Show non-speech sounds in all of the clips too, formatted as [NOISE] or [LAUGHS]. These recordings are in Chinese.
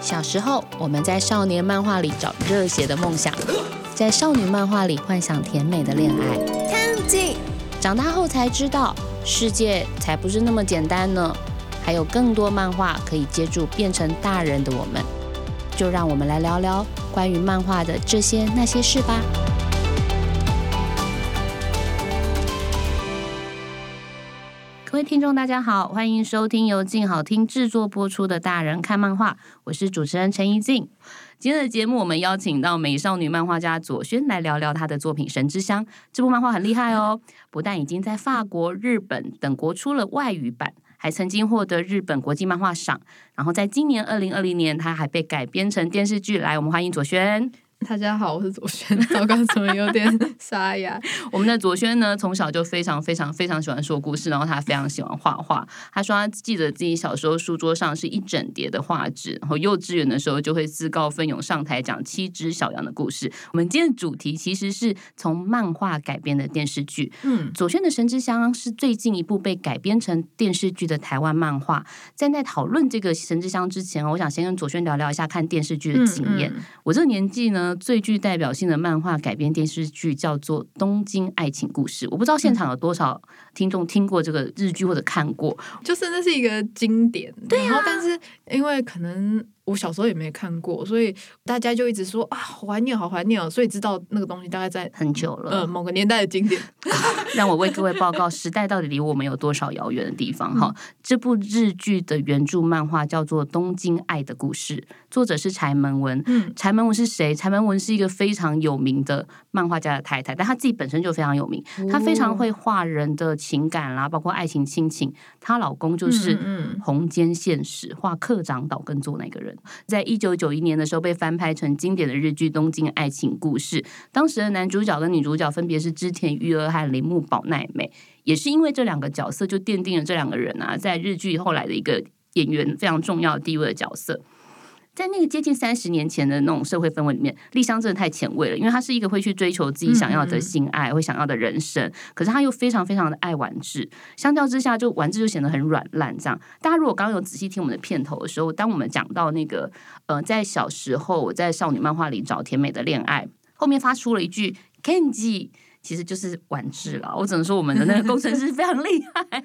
小时候，我们在少年漫画里找热血的梦想，[GASPS] 在少女漫画里幻想甜美的恋爱。看景，长大后才知道，世界才不是那么简单呢，还有更多漫画可以接住变成大人的我们。就让我们来聊聊关于漫画的这些那些事吧。听众，大家好，欢迎收听由静好听制作播出的《大人看漫画》，我是主持人陈怡静。今天的节目，我们邀请到美少女漫画家左萱来聊聊她的作品《神之乡》。这部漫画很厉害哦，不但已经在法国、日本等国出了外语版，还曾经获得日本国际漫画赏。然后在今年二零二零年，它还被改编成电视剧。来，我们欢迎左萱。大家好，我是左轩。糟糕，怎么有点 [LAUGHS] 沙哑？我们的左轩呢，从小就非常非常非常喜欢说故事，然后他非常喜欢画画。他说他记得自己小时候书桌上是一整叠的画纸，然后幼稚园的时候就会自告奋勇上台讲七只小羊的故事。我们今天的主题其实是从漫画改编的电视剧。嗯，左轩的《神之乡》是最近一部被改编成电视剧的台湾漫画。在在讨论这个《神之乡》之前我想先跟左轩聊聊一下看电视剧的经验。我这个年纪呢。最具代表性的漫画改编电视剧叫做《东京爱情故事》，我不知道现场有多少听众听过这个日剧或者看过，就是那是一个经典。对啊，但是因为可能。我小时候也没看过，所以大家就一直说啊，好怀念，好怀念哦。所以知道那个东西大概在很久了，呃，某个年代的经典。[LAUGHS] 让我为各位报告，时代到底离我们有多少遥远的地方？哈，这部日剧的原著漫画叫做《东京爱的故事》，作者是柴门文。嗯，柴门文是谁？柴门文是一个非常有名的漫画家的太太，但她自己本身就非常有名，她非常会画人的情感啦，包括爱情、亲情。她老公就是红间现实画课长岛根做那个人。在一九九一年的时候，被翻拍成经典的日剧《东京爱情故事》。当时的男主角跟女主角分别是织田裕二和铃木保奈美，也是因为这两个角色，就奠定了这两个人啊，在日剧后来的一个演员非常重要地位的角色。在那个接近三十年前的那种社会氛围里面，丽香真的太前卫了，因为她是一个会去追求自己想要的性爱，会想要的人生，可是她又非常非常的爱玩智，相较之下，就玩智就显得很软烂。这样，大家如果刚刚有仔细听我们的片头的时候，当我们讲到那个呃，在小时候我在少女漫画里找甜美的恋爱，后面发出了一句 Kenji。其实就是完治了，我只能说我们的那个工程师非常厉害。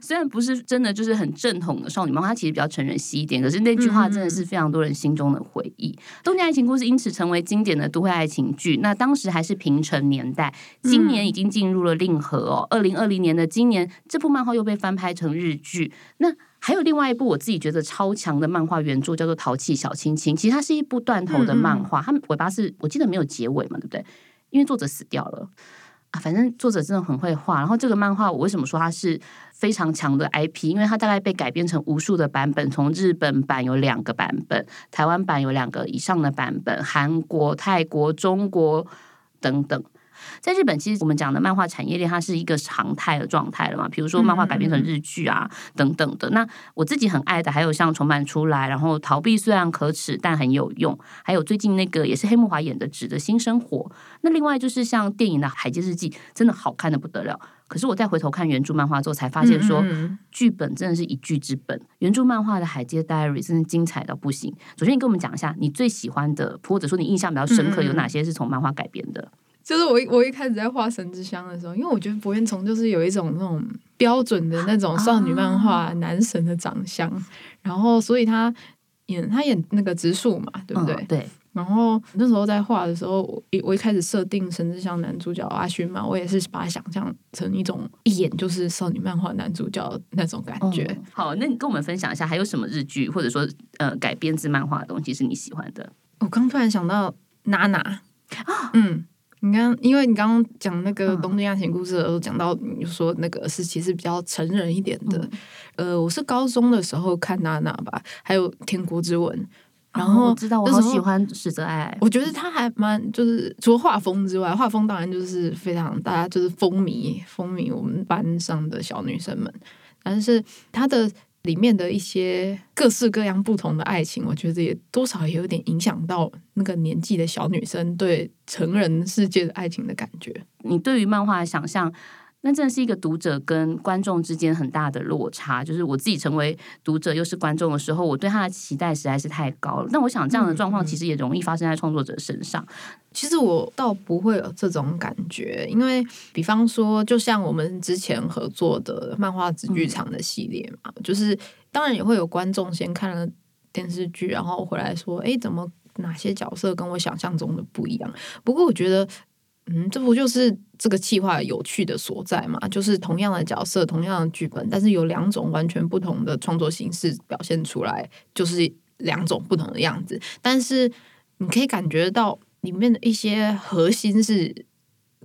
虽然不是真的就是很正统的少女漫画，其实比较成人系一点，可是那句话真的是非常多人心中的回忆。《东京爱情故事》因此成为经典的都会爱情剧。那当时还是平成年代，今年已经进入了令和哦。二零二零年的今年，这部漫画又被翻拍成日剧。那还有另外一部我自己觉得超强的漫画原著，叫做《淘气小亲亲》。其实它是一部断头的漫画，它尾巴是我记得没有结尾嘛，对不对？因为作者死掉了啊，反正作者真的很会画。然后这个漫画我为什么说它是非常强的 IP？因为它大概被改编成无数的版本，从日本版有两个版本，台湾版有两个以上的版本，韩国、泰国、中国等等。在日本，其实我们讲的漫画产业链，它是一个常态的状态了嘛。比如说漫画改编成日剧啊，等等的。那我自己很爱的，还有像重版出来，然后逃避虽然可耻，但很有用。还有最近那个也是黑木华演的《纸的新生活》。那另外就是像电影的《海街日记》，真的好看的不得了。可是我再回头看原著漫画之后，才发现说剧本真的是一剧之本。原著漫画的《海街 Diary》真的精彩到不行。首先，你跟我们讲一下你最喜欢的，或者说你印象比较深刻有哪些是从漫画改编的？就是我我一开始在画神之乡的时候，因为我觉得博彦崇就是有一种那种标准的那种少女漫画男神的长相，然后所以他演他演那个植树嘛，对不对？对。然后那时候在画的时候，我一我一开始设定神之乡男主角阿勋嘛，我也是把他想象成一种一眼就是少女漫画男主角那种感觉。好，那你跟我们分享一下，还有什么日剧或者说呃改编自漫画的东西是你喜欢的？我刚突然想到娜娜啊，嗯。你刚，因为你刚刚讲那个东京爱情故事的时候，讲到你说那个是其实比较成人一点的。呃，我是高中的时候看娜娜吧，还有天国之吻，然后知道我好喜欢史泽爱，我觉得他还蛮就是除了画风之外，画风当然就是非常大家就是风靡风靡我们班上的小女生们，但是他的。里面的一些各式各样不同的爱情，我觉得也多少也有点影响到那个年纪的小女生对成人世界的爱情的感觉。你对于漫画的想象，那真的是一个读者跟观众之间很大的落差。就是我自己成为读者又是观众的时候，我对他的期待实在是太高了。那我想这样的状况其实也容易发生在创作者身上。其实我倒不会有这种感觉，因为比方说，就像我们之前合作的漫画纸剧场的系列嘛，就是当然也会有观众先看了电视剧，然后回来说：“哎，怎么哪些角色跟我想象中的不一样？”不过我觉得。嗯，这不就是这个企划有趣的所在嘛？就是同样的角色，同样的剧本，但是有两种完全不同的创作形式表现出来，就是两种不同的样子。但是你可以感觉到里面的一些核心是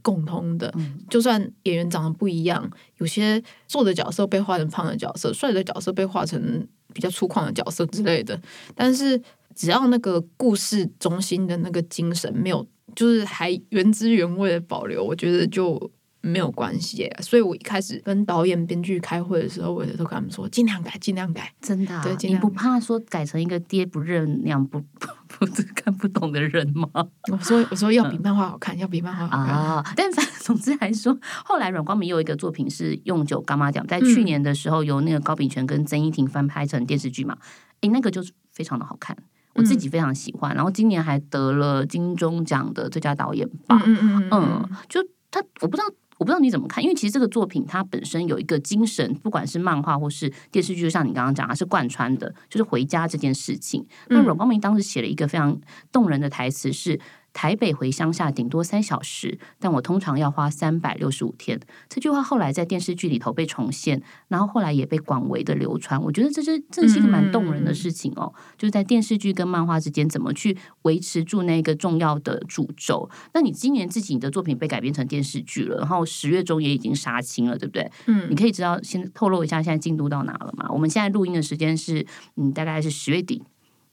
共通的。就算演员长得不一样，有些瘦的角色被画成胖的角色，帅的角色被画成比较粗犷的角色之类的，但是只要那个故事中心的那个精神没有。就是还原汁原味的保留，我觉得就没有关系。所以我一开始跟导演、编剧开会的时候，我也都跟他们说，尽量改，尽量改，真的。对，你不怕说改成一个爹不认娘不 [LAUGHS] 不看不懂的人吗？我说，我说要比漫画好看，要比漫画好看啊。但反 [LAUGHS] 总之来说，后来阮光明有一个作品是用酒干妈讲，在去年的时候由那个高秉权跟曾依婷翻拍成电视剧嘛，诶，那个就是非常的好看。我自己非常喜欢，然后今年还得了金钟奖的最佳导演吧。嗯嗯嗯，就他，我不知道，我不知道你怎么看，因为其实这个作品它本身有一个精神，不管是漫画或是电视剧，就像你刚刚讲，它是贯穿的，就是回家这件事情。那阮光明当时写了一个非常动人的台词是。台北回乡下顶多三小时，但我通常要花三百六十五天。这句话后来在电视剧里头被重现，然后后来也被广为的流传。我觉得这是这是一个蛮动人的事情哦，就是在电视剧跟漫画之间怎么去维持住那个重要的主轴。那你今年自己的作品被改编成电视剧了，然后十月中也已经杀青了，对不对？嗯，你可以知道先透露一下现在进度到哪了吗？我们现在录音的时间是嗯，大概是十月底。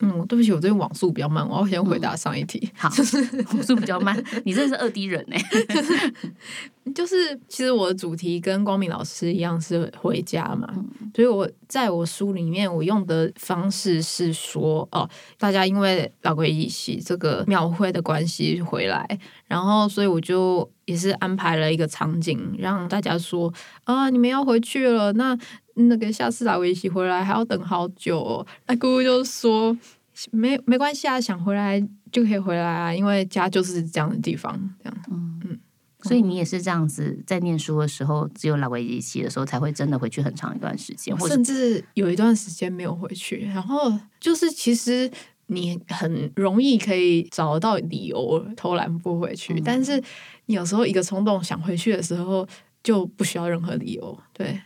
嗯，对不起，我这边网速比较慢，我要先回答上一题。好，[LAUGHS] [LAUGHS] 网速比较慢，你真的是二 D 人呢。[LAUGHS] 就是其实我的主题跟光明老师一样是回家嘛，所以我在我书里面我用的方式是说，哦，大家因为老鬼一起这个庙会的关系回来，然后所以我就也是安排了一个场景，让大家说啊，你们要回去了，那。那个下次来维西回来还要等好久，哦那姑姑就说没没关系啊，想回来就可以回来啊，因为家就是这样的地方，这样。嗯嗯，所以你也是这样子，在念书的时候，只有来维西的时候才会真的回去很长一段时间，甚至有一段时间没有回去。然后就是其实你很容易可以找到理由偷懒不回去，但是你有时候一个冲动想回去的时候，就不需要任何理由，对。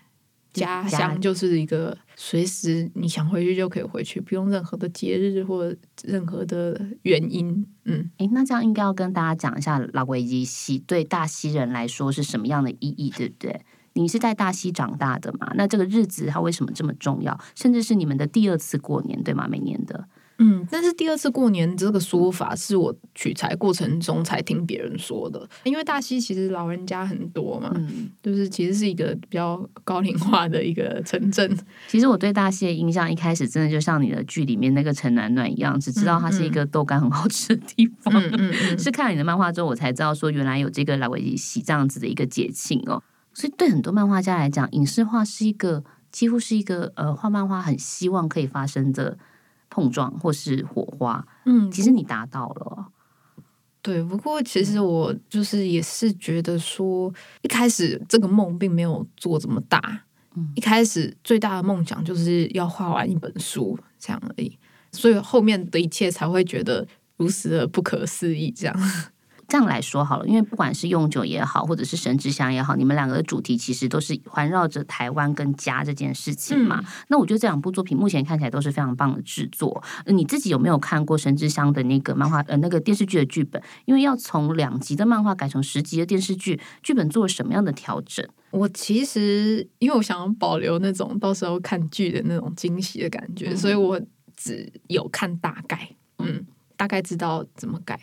家乡就是一个随时你想回去就可以回去，不用任何的节日或任何的原因。嗯，诶，那这样应该要跟大家讲一下老维基西对大溪人来说是什么样的意义，对不对？你是在大溪长大的嘛？那这个日子它为什么这么重要？甚至是你们的第二次过年，对吗？每年的。嗯，但是第二次过年这个说法是我取材过程中才听别人说的，因为大溪其实老人家很多嘛，嗯就是其实是一个比较高龄化的一个城镇。其实我对大溪的印象一开始真的就像你的剧里面那个陈暖暖一样，只知道它是一个豆干很好吃的地方。[LAUGHS] 是看了你的漫画之后，我才知道说原来有这个来维喜这样子的一个节庆哦。所以对很多漫画家来讲，影视化是一个几乎是一个呃画漫画很希望可以发生的。碰撞或是火花，嗯，其实你达到了，对。不过其实我就是也是觉得说，一开始这个梦并没有做这么大，嗯，一开始最大的梦想就是要画完一本书这样而已，所以后面的一切才会觉得如此的不可思议，这样。这样来说好了，因为不管是用酒也好，或者是神之香也好，你们两个的主题其实都是环绕着台湾跟家这件事情嘛。那我觉得这两部作品目前看起来都是非常棒的制作。你自己有没有看过神之香的那个漫画呃那个电视剧的剧本？因为要从两集的漫画改成十集的电视剧，剧本做了什么样的调整？我其实因为我想要保留那种到时候看剧的那种惊喜的感觉，所以我只有看大概，嗯，大概知道怎么改。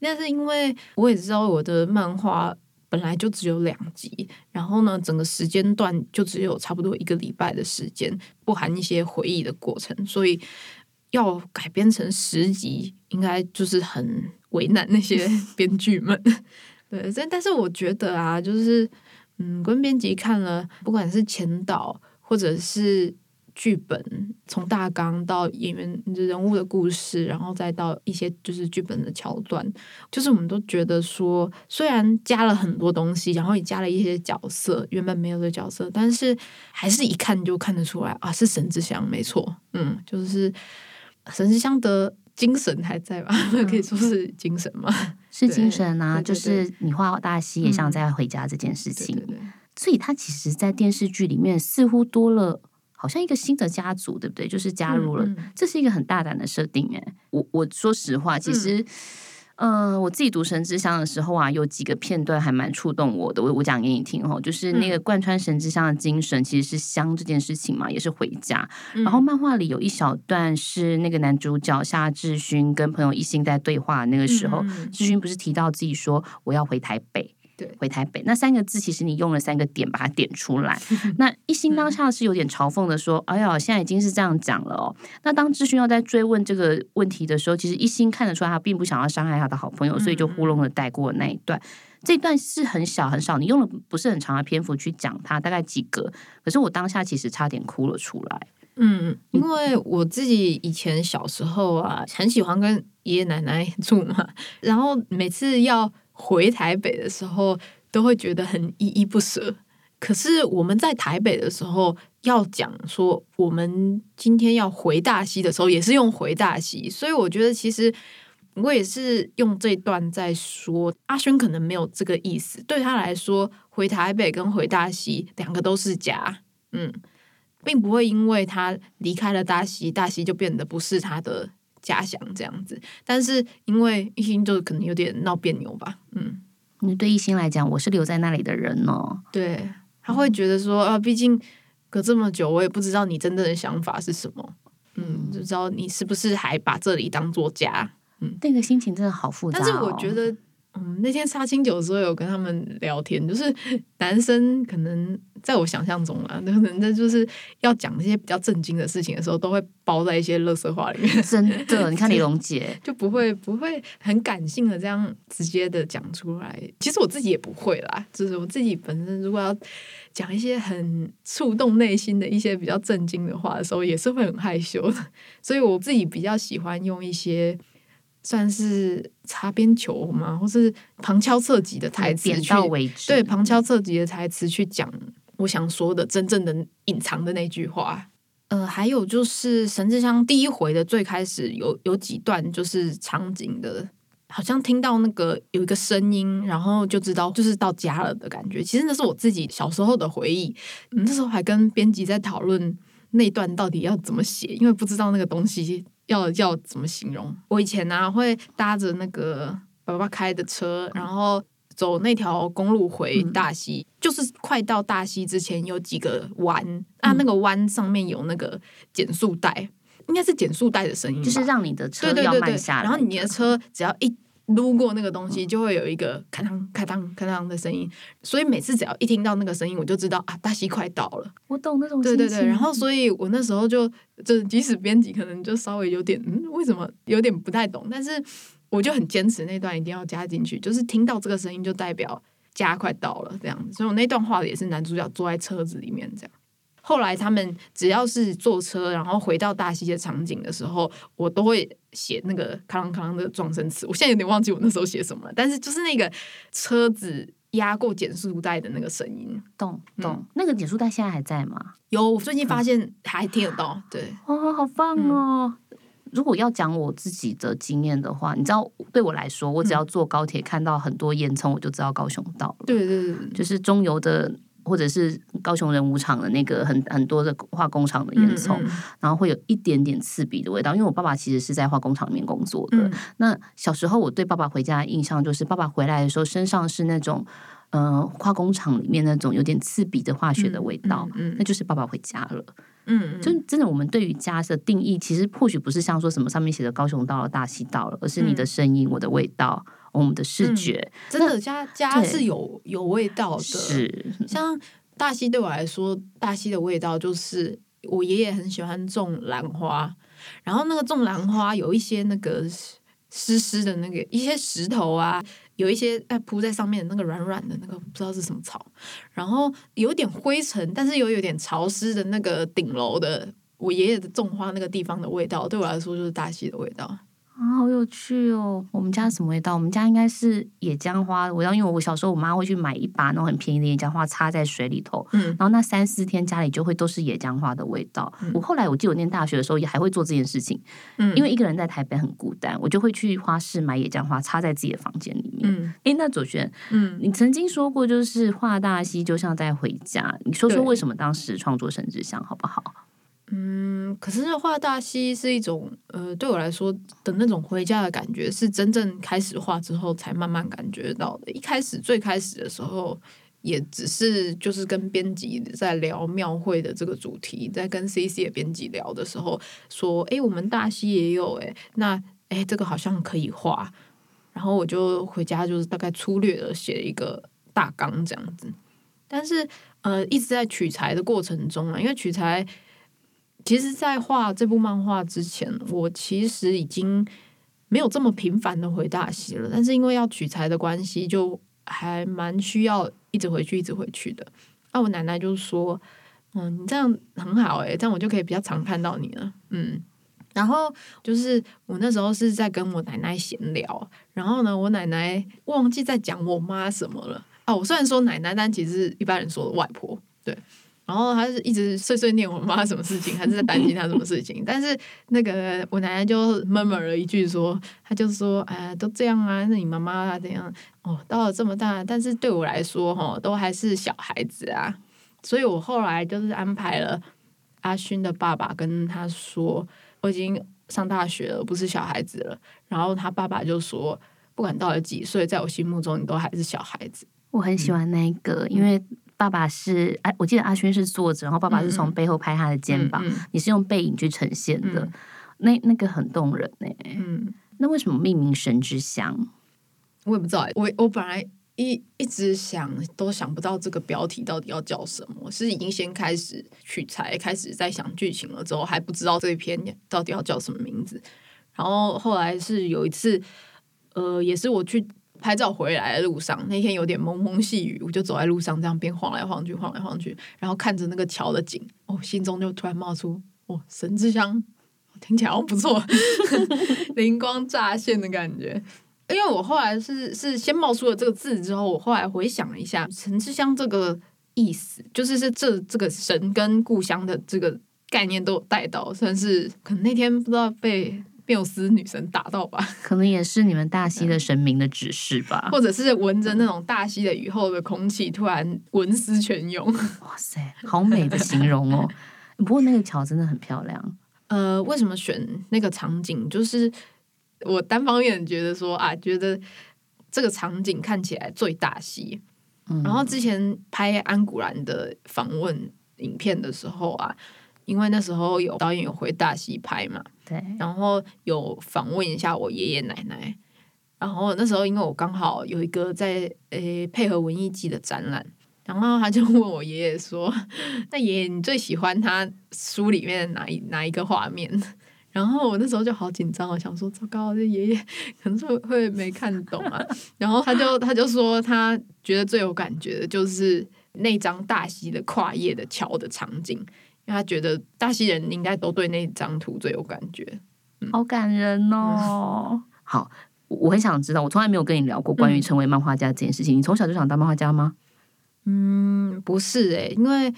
但是因为我也知道我的漫画本来就只有两集，然后呢，整个时间段就只有差不多一个礼拜的时间，不含一些回忆的过程，所以要改编成十集，应该就是很为难那些 [LAUGHS] 编剧们。对，但但是我觉得啊，就是嗯，跟编辑看了，不管是前导或者是剧本，从大纲到演员人物的故事，然后再到一些就是剧本的桥段，就是我们都觉得说，虽然加了很多东西，然后也加了一些角色原本没有的角色，但是还是一看就看得出来啊，是神之香，没错，嗯，就是神之香的精神还在吧？[LAUGHS] 可以说是精神吗？[LAUGHS] 是精神啊，就是你画大戏也像在回家这件事情，所以他其实，在电视剧里面似乎多了，好像一个新的家族，对不对？就是加入了，这是一个很大胆的设定哎。我我说实话，其实。嗯，我自己读《神之乡》的时候啊，有几个片段还蛮触动我的。我我讲给你听哦，就是那个贯穿《神之乡》的精神，其实是乡这件事情嘛，也是回家。然后漫画里有一小段是那个男主角夏志勋跟朋友一心在对话那个时候，志勋不是提到自己说我要回台北。对，回台北那三个字，其实你用了三个点把它点出来。[LAUGHS] 那一心当下是有点嘲讽的说：“哎呀，现在已经是这样讲了哦。”那当志勋要在追问这个问题的时候，其实一心看得出来他并不想要伤害他的好朋友，所以就糊弄的带过那一段。这段是很小很少，你用了不是很长的篇幅去讲它，大概几个。可是我当下其实差点哭了出来。嗯，因为我自己以前小时候啊，很喜欢跟爷爷奶奶住嘛，然后每次要。回台北的时候都会觉得很依依不舍，可是我们在台北的时候要讲说我们今天要回大溪的时候，也是用回大溪，所以我觉得其实我也是用这段在说阿轩可能没有这个意思，对他来说回台北跟回大溪两个都是家，嗯，并不会因为他离开了大溪，大溪就变得不是他的。家乡这样子，但是因为一心就可能有点闹别扭吧，嗯，你对一心来讲，我是留在那里的人呢，对，他会觉得说啊，毕竟隔这么久，我也不知道你真正的想法是什么，嗯，就知道你是不是还把这里当做家，嗯，那个心情真的好复杂。但是我觉得，嗯，那天杀青酒的时候有跟他们聊天，就是男生可能。在我想象中啊，那可能就是要讲一些比较震惊的事情的时候，都会包在一些乐色话里面。真的，你看李荣杰 [LAUGHS] 就不会不会很感性的这样直接的讲出来。其实我自己也不会啦，就是我自己本身如果要讲一些很触动内心的一些比较震惊的话的时候，也是会很害羞的。所以我自己比较喜欢用一些算是擦边球嘛，或是旁敲侧击的台词去对旁敲侧击的台词去讲。我想说的真正的隐藏的那句话，呃，还有就是神之乡第一回的最开始有有几段就是场景的，好像听到那个有一个声音，然后就知道就是到家了的感觉。其实那是我自己小时候的回忆，那时候还跟编辑在讨论那段到底要怎么写，因为不知道那个东西要要怎么形容。我以前呢会搭着那个爸爸开的车，然后。走那条公路回大溪，就是快到大溪之前有几个弯，啊，那个弯上面有那个减速带，应该是减速带的声音，就是让你的车要慢下来。然后你的车只要一撸过那个东西，就会有一个咔当咔当咔当的声音。所以每次只要一听到那个声音，我就知道啊，大西快到了。我懂那种对对对。然后，所以我那时候就就即使编辑可能就稍微有点嗯，为什么有点不太懂，但是。我就很坚持那段一定要加进去，就是听到这个声音就代表家快到了这样子。所以我那段话也是男主角坐在车子里面这样。后来他们只要是坐车，然后回到大溪的场景的时候，我都会写那个“康康”的撞声词。我现在有点忘记我那时候写什么了，但是就是那个车子压过减速带的那个声音，懂懂。那个减速带现在还在吗？有，我最近发现还听得到。对，哦，好棒哦。如果要讲我自己的经验的话，你知道，对我来说，我只要坐高铁看到很多烟囱，我就知道高雄到了。对对对，就是中油的，或者是高雄人武厂的那个很很多的化工厂的烟囱，然后会有一点点刺鼻的味道。因为我爸爸其实是在化工厂里面工作的。那小时候我对爸爸回家的印象就是，爸爸回来的时候身上是那种。呃，化工厂里面那种有点刺鼻的化学的味道，那就是爸爸回家了。嗯，就真的，我们对于家的定义，其实或许不是像说什么上面写的高雄到了、大溪到了，而是你的声音、我的味道、我们的视觉。真的，家家是有有味道的。是，[LAUGHS] 像大溪对我来说，大溪的味道就是我爷爷很喜欢种兰花，然后那个种兰花有一些那个。湿湿的那个一些石头啊，有一些在铺在上面的那个软软的那个不知道是什么草，然后有点灰尘，但是又有点潮湿的那个顶楼的我爷爷的种花那个地方的味道，对我来说就是大溪的味道。啊，好有趣哦！我们家什么味道？我们家应该是野姜花。我要因为我小时候我妈会去买一把那种很便宜的野姜花，插在水里头，嗯，然后那三四天家里就会都是野姜花的味道。我后来我记得我念大学的时候也还会做这件事情，嗯，因为一个人在台北很孤单，我就会去花市买野姜花，插在自己的房间里面。嗯，哎，那左璇，嗯，你曾经说过就是画大溪就像在回家，你说说为什么当时创作神之乡好不好？嗯，可是画大溪是一种呃，对我来说的那种回家的感觉，是真正开始画之后才慢慢感觉到的。一开始最开始的时候，也只是就是跟编辑在聊庙会的这个主题，在跟 C C 的编辑聊的时候，说，哎，我们大溪也有，哎，那哎，这个好像可以画。然后我就回家，就是大概粗略的写一个大纲这样子。但是呃，一直在取材的过程中啊，因为取材。其实，在画这部漫画之前，我其实已经没有这么频繁的回大溪了。但是因为要取材的关系，就还蛮需要一直回去、一直回去的。那我奶奶就说：“嗯，你这样很好诶，这样我就可以比较常看到你了。”嗯，然后就是我那时候是在跟我奶奶闲聊，然后呢，我奶奶忘记在讲我妈什么了。哦，我虽然说奶奶，但其实一般人说的外婆，对。然后他是一直碎碎念我妈什么事情，还是在担心她什么事情。但是那个我奶奶就闷闷了一句说：“她就说，哎，都这样啊，那你妈妈怎样？哦，到了这么大，但是对我来说，哈，都还是小孩子啊。所以我后来就是安排了阿勋的爸爸跟他说，我已经上大学了，不是小孩子了。然后他爸爸就说，不管到了几岁，在我心目中，你都还是小孩子。我很喜欢那个，因为。”爸爸是哎，我记得阿轩是坐着，然后爸爸是从背后拍他的肩膀，你是用背影去呈现的，那那个很动人呢。嗯，那为什么命名神之乡？我也不知道，我我本来一一直想都想不到这个标题到底要叫什么，是已经先开始取材，开始在想剧情了之后，还不知道这一篇到底要叫什么名字。然后后来是有一次，呃，也是我去。拍照回来的路上，那天有点蒙蒙细雨，我就走在路上，这样边晃来晃去，晃来晃去，然后看着那个桥的景，哦，心中就突然冒出“哦，神之乡”，听起来不错，[LAUGHS] 灵光乍现的感觉。因为我后来是是先冒出了这个字之后，我后来回想了一下“神之乡”这个意思，就是是这这个神跟故乡的这个概念都有带到，算是可能那天不知道被。缪斯女神打到吧，[LAUGHS] 可能也是你们大溪的神明的指示吧，或者是闻着那种大溪的雨后的空气，突然文思泉涌。[LAUGHS] 哇塞，好美的形容哦！不过那个桥真的很漂亮。呃，为什么选那个场景？就是我单方面觉得说啊，觉得这个场景看起来最大溪。然后之前拍安古兰的访问影片的时候啊。因为那时候有导演有回大溪拍嘛，对，然后有访问一下我爷爷奶奶，然后那时候因为我刚好有一个在诶配合文艺季的展览，然后他就问我爷爷说：“那爷爷你最喜欢他书里面哪一哪一个画面？” [LAUGHS] 然后我那时候就好紧张我想说糟糕，这爷爷可能是会没看懂啊。然后他就他就说他觉得最有感觉的就是那张大溪的跨页的桥的场景。因为他觉得大溪人应该都对那张图最有感觉，好感人哦。[LAUGHS] 好，我很想知道，我从来没有跟你聊过关于成为漫画家这件事情。你从小就想当漫画家吗？嗯，不是诶，因为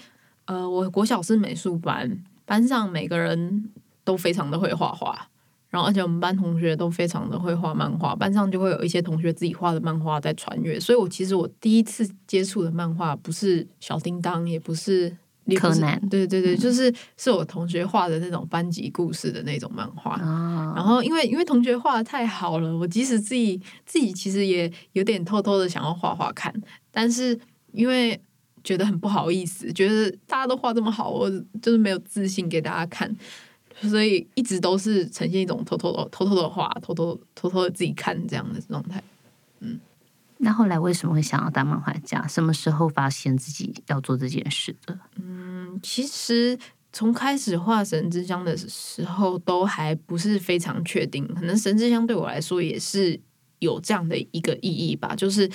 呃，我国小是美术班，班上每个人都非常的会画画，然后而且我们班同学都非常的会画漫画，班上就会有一些同学自己画的漫画在传阅，所以我其实我第一次接触的漫画不是小叮当，也不是。柯南，对对对，就是是我同学画的那种班级故事的那种漫画。然后因为因为同学画的太好了，我即使自己自己其实也有点偷偷的想要画画看，但是因为觉得很不好意思，觉得大家都画这么好，我就是没有自信给大家看，所以一直都是呈现一种偷偷的偷偷的画，偷偷偷偷的自己看这样的状态。嗯。那后来为什么会想要当漫画家？什么时候发现自己要做这件事的？嗯，其实从开始画神之乡的时候，都还不是非常确定。可能神之乡对我来说也是有这样的一个意义吧，就是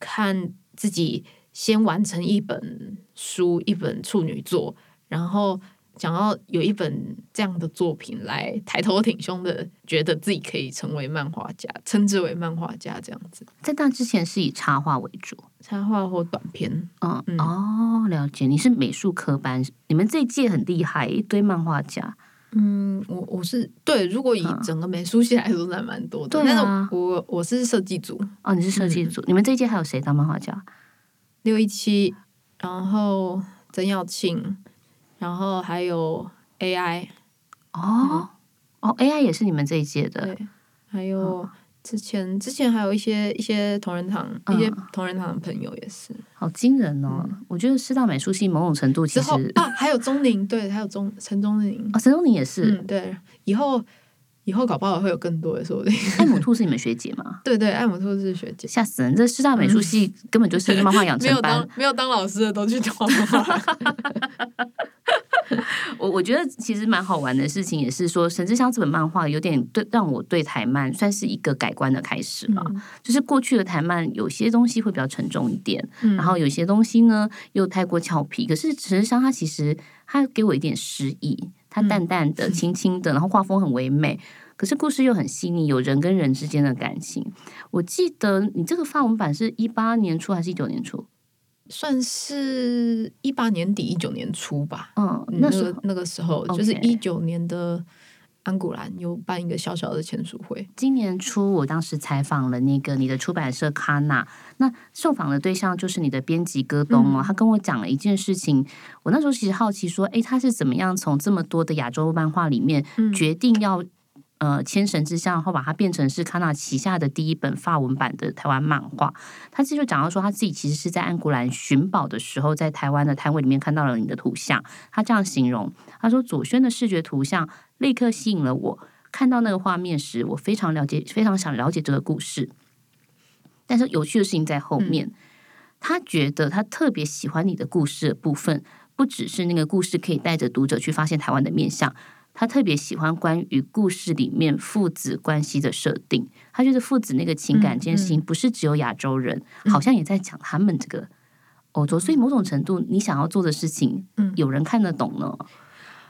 看自己先完成一本书，一本处女作，然后。想要有一本这样的作品来抬头挺胸的，觉得自己可以成为漫画家，称之为漫画家这样子。在那之前是以插画为主，插画或短片。嗯哦，了解。你是美术科班，你们这一届很厉害，一堆漫画家。嗯，我我是对，如果以整个美术系来说，还蛮多的。对啊，我我是设计组。哦，你是设计组。你们这一届还有谁当漫画家？六一七，然后曾耀庆。然后还有 AI 哦哦，AI 也是你们这一届的。对，还有之前之前还有一些一些同仁堂一些同仁堂的朋友也是，好惊人哦！我觉得师大美术系某种程度其实啊，还有钟宁，对，还有钟陈钟宁啊，陈钟宁也是，对，以后。以后搞不好会有更多的说不定。艾姆 [LAUGHS] 兔是你们学姐吗？对对，艾姆兔是学姐。吓死人！这师大美术系根本就是漫画养成班，[LAUGHS] 没有当老师的都去画漫画。[LAUGHS] [LAUGHS] 我我觉得其实蛮好玩的事情，也是说《神之乡》这本漫画有点对让我对台漫算是一个改观的开始了。就是过去的台漫有些东西会比较沉重一点，然后有些东西呢又太过俏皮。可是《神之乡》它其实它给我一点诗意。它淡淡的、[LAUGHS] 轻轻的，然后画风很唯美，可是故事又很细腻，有人跟人之间的感情。我记得你这个发文版是一八年初还是一九年初？算是一八年底一九年初吧。嗯，那时候那个时候就是一九年的。安古兰有办一个小小的签书会。今年初，我当时采访了那个你的出版社卡纳，那受访的对象就是你的编辑戈东哦。他跟我讲了一件事情，我那时候其实好奇说，哎，他是怎么样从这么多的亚洲漫画里面决定要呃牵神之乡，然后把它变成是康纳旗下的第一本法文版的台湾漫画？他其实就讲到说，他自己其实是在安古兰寻宝的时候，在台湾的摊位里面看到了你的图像。他这样形容，他说左轩的视觉图像。立刻吸引了我。看到那个画面时，我非常了解，非常想了解这个故事。但是有趣的事情在后面。他觉得他特别喜欢你的故事的部分，不只是那个故事可以带着读者去发现台湾的面相。他特别喜欢关于故事里面父子关系的设定。他觉得父子那个情感这件事情，不是只有亚洲人，好像也在讲他们这个欧洲。所以某种程度，你想要做的事情，嗯，有人看得懂呢。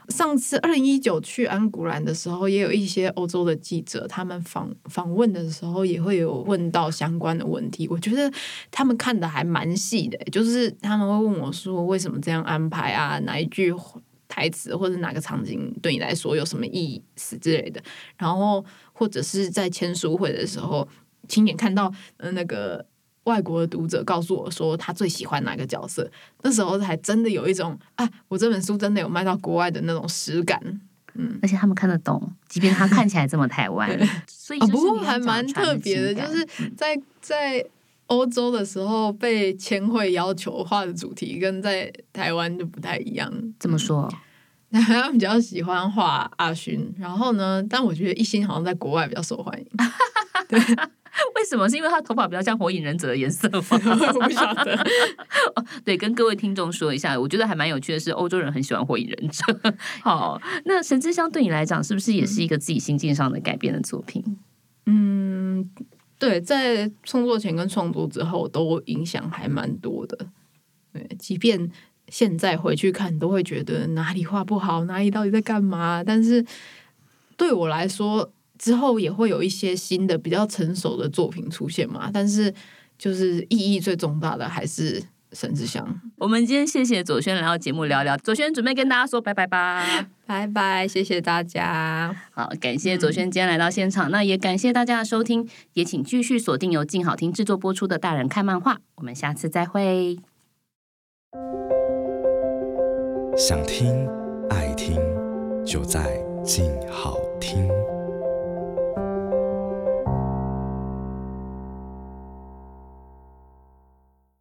上次二零一九去安古兰的时候，也有一些欧洲的记者，他们访访问的时候也会有问到相关的问题。我觉得他们看的还蛮细的，就是他们会问我说为什么这样安排啊？哪一句台词或者哪个场景对你来说有什么意思之类的？然后或者是在签书会的时候亲眼看到嗯那个。外国的读者告诉我说，他最喜欢哪个角色？那时候还真的有一种啊，我这本书真的有卖到国外的那种实感。嗯，而且他们看得懂，即便他看起来这么台湾。[LAUGHS] 所以不过还蛮特别的，就是在在欧洲的时候被签会要求画的主题，跟在台湾就不太一样。怎么说？他 [LAUGHS] 们比较喜欢画阿勋，然后呢，但我觉得一心好像在国外比较受欢迎。[LAUGHS] 对。[LAUGHS] 为什么？是因为他头发比较像火影忍者的颜色吗？我不晓得。对，跟各位听众说一下，我觉得还蛮有趣的是，欧洲人很喜欢火影忍者。好，那神之箱对你来讲，是不是也是一个自己心境上的改变的作品？嗯，对，在创作前跟创作之后都影响还蛮多的。对，即便现在回去看，都会觉得哪里画不好，哪里到底在干嘛。但是对我来说，之后也会有一些新的比较成熟的作品出现嘛，但是就是意义最重大的还是沈志祥。我们今天谢谢左轩来到节目聊聊，左轩准备跟大家说拜拜吧，拜拜，谢谢大家。好，感谢左轩今天来到现场，那也感谢大家的收听，也请继续锁定由静好听制作播出的《大人看漫画》，我们下次再会。想听爱听，就在静好听。